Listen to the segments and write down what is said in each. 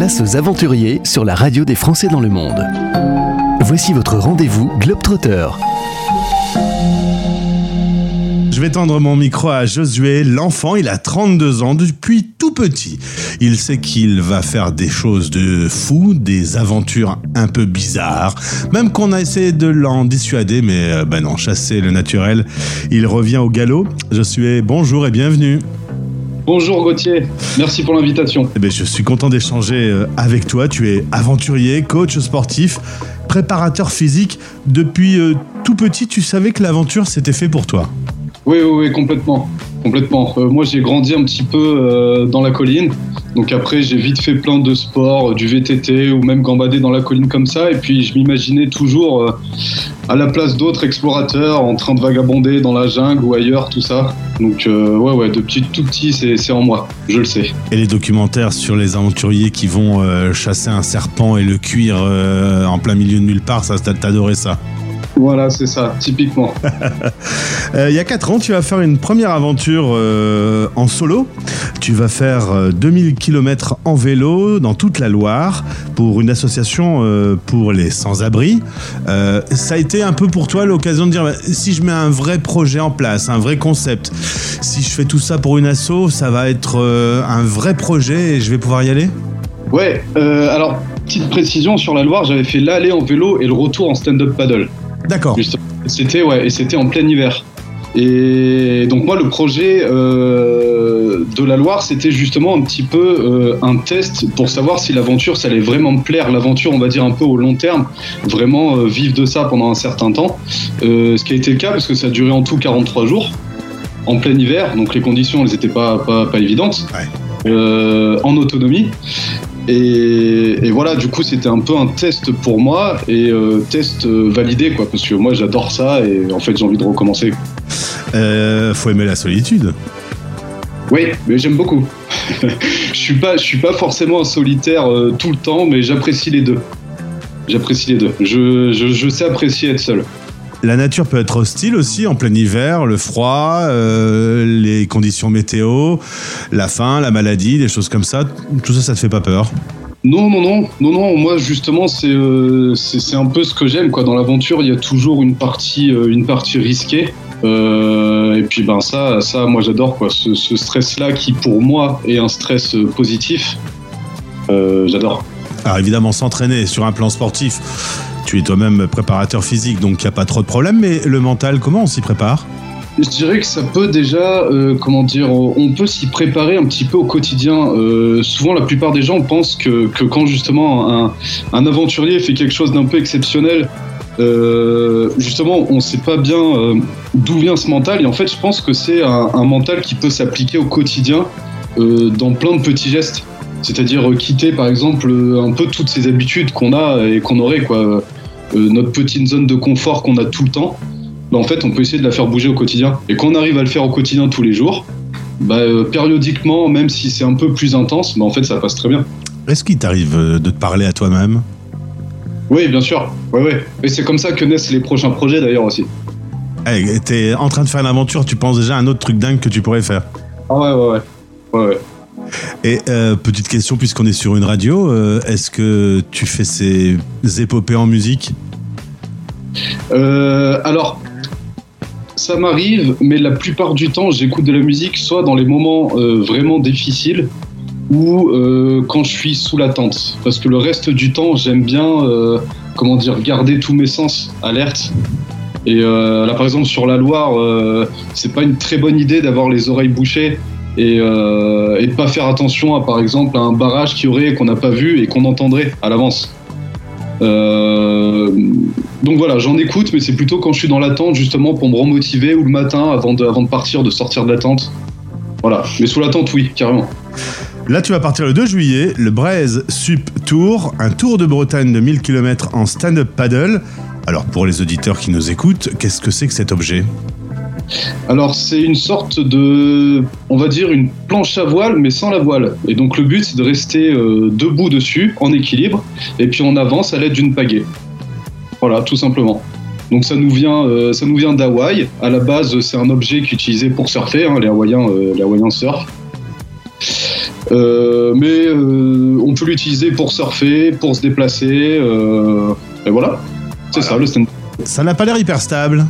Place aux aventuriers sur la radio des Français dans le monde. Voici votre rendez-vous Globetrotter. Je vais tendre mon micro à Josué, l'enfant, il a 32 ans depuis tout petit. Il sait qu'il va faire des choses de fou, des aventures un peu bizarres, même qu'on a essayé de l'en dissuader, mais euh, ben non, chasser le naturel, il revient au galop. Josué, bonjour et bienvenue. Bonjour Gauthier, merci pour l'invitation. Eh ben, je suis content d'échanger euh, avec toi. Tu es aventurier, coach sportif, préparateur physique. Depuis euh, tout petit, tu savais que l'aventure c'était fait pour toi. Oui, oui, oui, complètement. Complètement. Euh, moi, j'ai grandi un petit peu euh, dans la colline. Donc après, j'ai vite fait plein de sports, du VTT ou même gambader dans la colline comme ça. Et puis, je m'imaginais toujours à la place d'autres explorateurs en train de vagabonder dans la jungle ou ailleurs, tout ça. Donc ouais, ouais, depuis tout petit, c'est en moi. Je le sais. Et les documentaires sur les aventuriers qui vont chasser un serpent et le cuire en plein milieu de nulle part, ça, t'adorais ça voilà, c'est ça, typiquement. Euh, il y a 4 ans, tu vas faire une première aventure euh, en solo. Tu vas faire 2000 euh, km en vélo dans toute la Loire pour une association pour les sans-abri. ça a été un peu pour toi l'occasion de dire bah, si je mets un vrai projet en place, un vrai concept, si je fais tout ça pour une asso, ça va être un vrai projet et je vais pouvoir y aller? Ouais, alors petite précision sur la Loire, j'avais fait l'aller en vélo et le retour en stand-up paddle. D'accord. C'était ouais, et c'était en plein hiver. Et donc moi, le projet euh, de la Loire, c'était justement un petit peu euh, un test pour savoir si l'aventure, ça allait vraiment me plaire. L'aventure, on va dire un peu au long terme, vraiment euh, vivre de ça pendant un certain temps. ce qui a été le cas parce que ça a duré en tout 43 jours, en plein hiver, donc les conditions, elles n'étaient pas, pas, pas évidentes. en autonomie. Et, voilà, du coup, c'était un peu un test pour moi et euh, test euh, validé, quoi, parce que moi, j'adore ça et en fait, j'ai envie de recommencer. Euh, faut aimer la solitude. Oui, mais j'aime beaucoup. je suis pas, je suis pas forcément un solitaire tout le temps, mais j'apprécie les deux. J'apprécie les deux. je sais apprécier être seul. La nature peut être hostile aussi en plein hiver, le froid, euh, les conditions météo, la faim, la maladie, des choses comme ça. Tout ça, ça te fait pas peur? Non, non, non, non, non. Moi, justement, c'est euh, c'est un peu ce que j'aime. Quoi, dans l'aventure, il y a toujours une partie, euh, une partie risquée. et puis, ben ça, ça, moi, j'adore quoi. Ce, ce stress-là, qui pour moi est un stress positif, j'adore. Alors évidemment, s'entraîner sur un plan sportif, tu es toi-même préparateur physique, donc il n'y a pas trop de problème. Mais le mental, comment on s'y prépare? Je dirais que ça peut déjà, euh, comment dire, on peut s'y préparer un petit peu au quotidien. Euh, souvent, la plupart des gens pensent que, quand justement un, aventurier fait quelque chose d'un peu exceptionnel, euh, justement, on ne sait pas bien d'où vient ce mental. Et en fait, je pense que c'est un, un, mental qui peut s'appliquer au quotidien dans plein de petits gestes. C'est-à-dire quitter, par exemple, un peu toutes ces habitudes qu'on a et qu'on aurait, quoi. Euh, notre petite zone de confort qu'on a tout le temps, bah, en fait, on peut essayer de la faire bouger au quotidien. Et quand on arrive à le faire au quotidien tous les jours, bah, euh, périodiquement, même si c'est un peu plus intense, bah, en fait, ça passe très bien. Est-ce qu'il t'arrive euh, de te parler à toi-même? Oui, bien sûr. Ouais, ouais. Et c'est comme ça que naissent les prochains projets d'ailleurs aussi. Hey, T'es en train de faire une aventure, tu penses déjà à un autre truc dingue que tu pourrais faire? Ah ouais, ouais, ouais. ouais, ouais. Et petite question, puisqu'on est sur une radio, est-ce que tu fais ces épopées en musique? Euh, alors, ça m'arrive, mais la plupart du temps, j'écoute de la musique soit dans les moments euh, vraiment difficiles ou euh, quand je suis sous la tente. Parce que le reste du temps, j'aime bien, comment dire, garder tous mes sens alertes. Et là, par exemple, sur la Loire, c'est pas une très bonne idée d'avoir les oreilles bouchées et, de pas faire attention à, par exemple, à un barrage qui aurait qu'on n'a pas vu et qu'on entendrait à l'avance. Euh, donc voilà, j'en écoute, mais c'est plutôt quand je suis dans l'attente, justement, pour me remotiver, ou le matin, avant de, partir, de sortir de l'attente. Voilà, mais sous l'attente, oui, carrément. Là, tu vas partir le 2 juillet, le Braise Sup Tour, un tour de Bretagne de 1000 km en stand-up paddle. Alors, pour les auditeurs qui nous écoutent, qu'est-ce que c'est que cet objet? Alors c'est une sorte de, on va dire une planche à voile mais sans la voile. Et donc le but c'est de rester euh, debout dessus en équilibre et puis on avance à l'aide d'une pagaie. Voilà, tout simplement. Donc ça nous vient, euh, ça nous vient d'Hawaï. À la base c'est un objet qui est utilisé pour surfer, hein, les Hawaïens, euh, les Hawaïens surfent. mais on peut l'utiliser pour surfer, pour se déplacer. et voilà, c'est ça le stand. Ça n'a pas l'air hyper stable.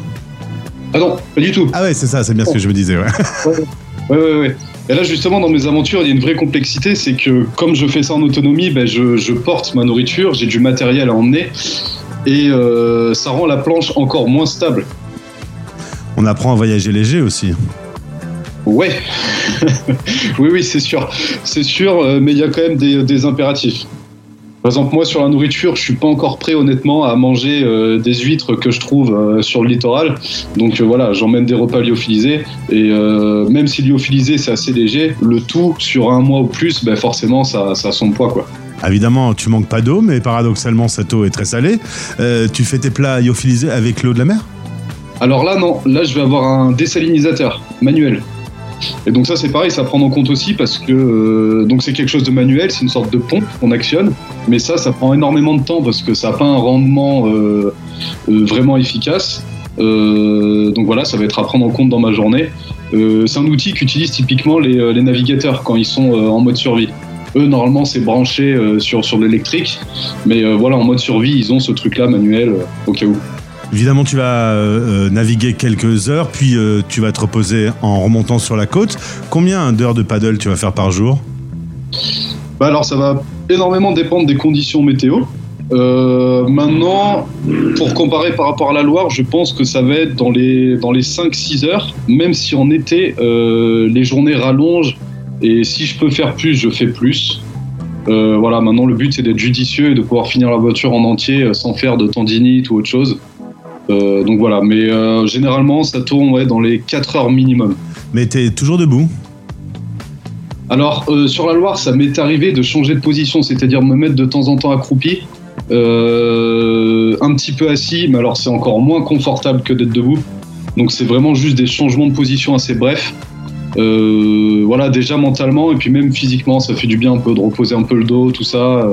Ah non, pas du tout. Ah ouais, c'est ça, c'est bien ce que je me disais. Ouais. ouais, ouais, ouais. Et là, justement, dans mes aventures, il y a une vraie complexité, c'est que comme je fais ça en autonomie, ben, je, porte ma nourriture, j'ai du matériel à emmener, et euh, ça rend la planche encore moins stable. On apprend à voyager léger aussi. Ouais, oui, oui, c'est sûr, c'est sûr, euh, mais il y a quand même des impératifs. Par exemple, moi, sur la nourriture, je suis pas encore prêt, honnêtement, à manger euh, des huîtres que je trouve euh, sur le littoral. Donc euh, voilà, j'emmène des repas lyophilisés. Et même si lyophilisé, c'est assez léger, le tout, sur un mois ou plus, ben, forcément, ça, ça a son poids, quoi. Évidemment, tu manques pas d'eau, mais paradoxalement, cette eau est très salée. tu fais tes plats lyophilisés avec l'eau de la mer? Alors là, non. Là, je vais avoir un désalinisateur manuel. Et donc ça c'est pareil, ça prend en compte aussi parce que euh, donc c'est quelque chose de manuel, c'est une sorte de pompe qu'on actionne, mais ça ça prend énormément de temps parce que ça n'a pas un rendement euh, euh, vraiment efficace. donc voilà, ça va être à prendre en compte dans ma journée. c'est un outil qu'utilisent typiquement les, navigateurs quand ils sont en mode survie. Eux normalement c'est branché sur, sur l'électrique, mais voilà en mode survie ils ont ce truc là manuel au cas où. Évidemment, tu vas euh, euh, naviguer quelques heures, puis euh, tu vas te reposer en remontant sur la côte. Combien d'heures de paddle tu vas faire par jour? Bah Alors, ça va énormément dépendre des conditions météo. maintenant, pour comparer par rapport à la Loire, je pense que ça va être dans les, dans les 5-6 heures, même si en été, les journées rallongent. Et si je peux faire plus, je fais plus. voilà, maintenant le but c'est d'être judicieux et de pouvoir finir la voiture en entier sans faire de tendinite ou autre chose. Euh, donc voilà, mais euh, généralement ça tourne dans les 4 heures minimum. Mais tu es toujours debout? Alors, euh, sur la Loire, ça m'est arrivé de changer de position, c'est-à-dire me mettre de temps en temps accroupi, un petit peu assis, mais alors c'est encore moins confortable que d'être debout. Donc c'est vraiment juste des changements de position assez brefs. voilà, déjà mentalement et puis même physiquement, ça fait du bien un peu de reposer un peu le dos, tout ça.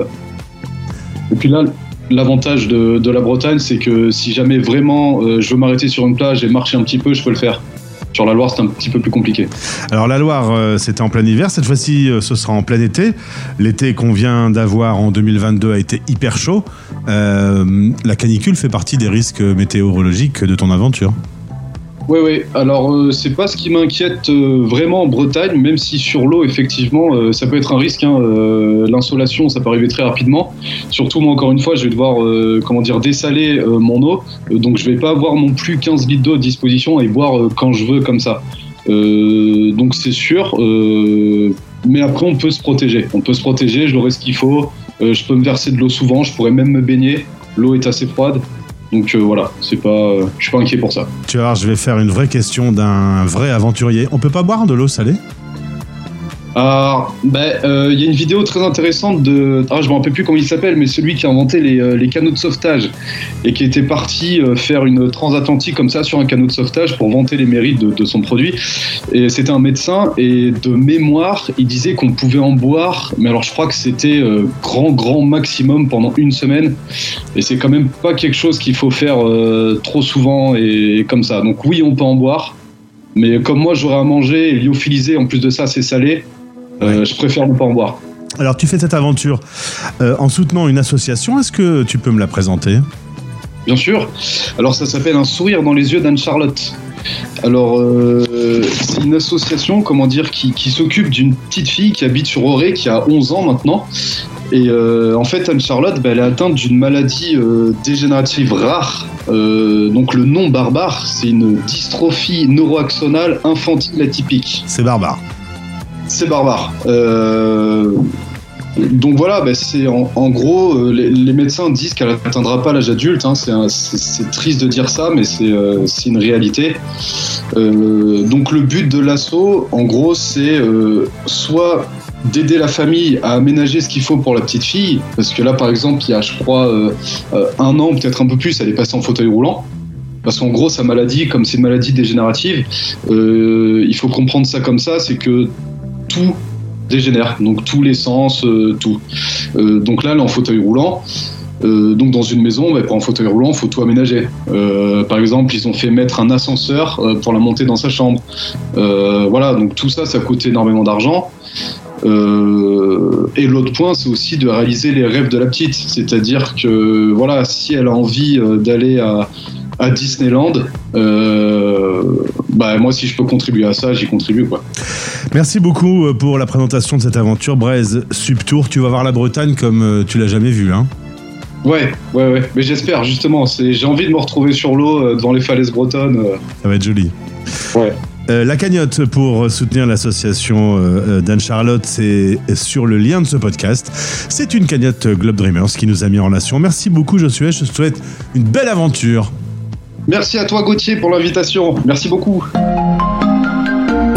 Et puis là, L'avantage de, la Bretagne, c'est que si jamais vraiment euh, je veux m'arrêter sur une plage et marcher un petit peu, je peux le faire. Sur la Loire, c'est un petit peu plus compliqué. Alors la Loire, euh, c'était en plein hiver. Cette fois-ci, euh, ce sera en plein été. L'été qu'on vient d'avoir en 2022 a été hyper chaud. la canicule fait partie des risques météorologiques de ton aventure. Oui, oui. Alors, euh, c'est pas ce qui m'inquiète euh, vraiment en Bretagne, même si sur l'eau, effectivement, euh, ça peut être un risque. Hein, L'insolation, ça peut arriver très rapidement. Surtout, moi, encore une fois, je vais devoir, comment dire, dessaler mon eau. donc, je vais pas avoir non plus 15 litres d'eau à disposition et boire quand je veux, comme ça. donc, c'est sûr. mais après, on peut se protéger. On peut se protéger, j'aurai ce qu'il faut. je peux me verser de l'eau souvent, je pourrais même me baigner. L'eau est assez froide. Donc euh, voilà, c'est pas, euh, je suis pas inquiet pour ça. Tu vois, je vais faire une vraie question d'un vrai aventurier. On peut pas boire de l'eau salée? Alors, ben, euh, il y a une vidéo très intéressante de. Ah, je me rappelle plus comment il s'appelle, mais celui qui a inventé les, euh, les canaux de sauvetage et qui était parti euh, faire une transatlantique comme ça sur un canot de sauvetage pour vanter les mérites de, son produit. Et c'était un médecin et de mémoire, il disait qu'on pouvait en boire, mais alors je crois que c'était grand, grand maximum pendant une semaine. Et c'est quand même pas quelque chose qu'il faut faire trop souvent et, comme ça. Donc oui, on peut en boire. Mais comme moi, j'aurais à manger et lyophiliser, en plus de ça, c'est salé. Euh, je préfère ne pas en boire. Alors, tu fais cette aventure euh, en soutenant une association. Est-ce que tu peux me la présenter? Bien sûr. Alors, ça s'appelle Un sourire dans les yeux d'Anne-Charlotte. Alors, euh, c'est une association, comment dire, qui, s'occupe d'une petite fille qui habite sur Auré, qui a 11 ans maintenant. Et en fait, Anne-Charlotte, bah, elle est atteinte d'une maladie dégénérative rare. donc, le nom barbare, c'est une dystrophie neuroaxonale infantile atypique. C'est barbare c'est barbare. Euh, donc voilà, bah, c'est en, gros, euh, les, médecins disent qu'elle n'atteindra pas l'âge adulte. Hein, c'est triste de dire ça, mais c'est euh, une réalité. donc le but de l'assaut, en gros, c'est soit d'aider la famille à aménager ce qu'il faut pour la petite fille, parce que là, par exemple, il y a, je crois, un an, peut-être un peu plus, elle est passée en fauteuil roulant. Parce qu'en gros, sa maladie, comme c'est une maladie dégénérative, il faut comprendre ça comme ça, c'est que tout dégénère, donc tous les sens, euh, tout. Euh, donc là, elle est en fauteuil roulant. Euh, donc dans une maison, bah, pour fauteuil roulant, il faut tout aménager. par exemple, ils ont fait mettre un ascenseur pour la monter dans sa chambre. voilà, donc tout ça, ça coûte énormément d'argent. Et l'autre point, c'est aussi de réaliser les rêves de la petite. C'est-à-dire que, voilà, si elle a envie d'aller à, à Disneyland, bah moi si je peux contribuer à ça, j'y contribue quoi. Merci beaucoup pour la présentation de cette aventure Braise Subtour. Tu vas voir la Bretagne comme tu l'as jamais vue, hein Ouais, ouais, ouais. Mais j'espère justement. J'ai envie de me retrouver sur l'eau devant les falaises bretonnes. Ça va être joli. Ouais. Euh, la cagnotte pour soutenir l'association euh, d'Anne-Charlotte, c'est sur le lien de ce podcast. C'est une cagnotte Globe Dreamers qui nous a mis en relation. Merci beaucoup, Josué. Je te souhaite une belle aventure. Merci à toi, Gauthier, pour l'invitation. Merci beaucoup.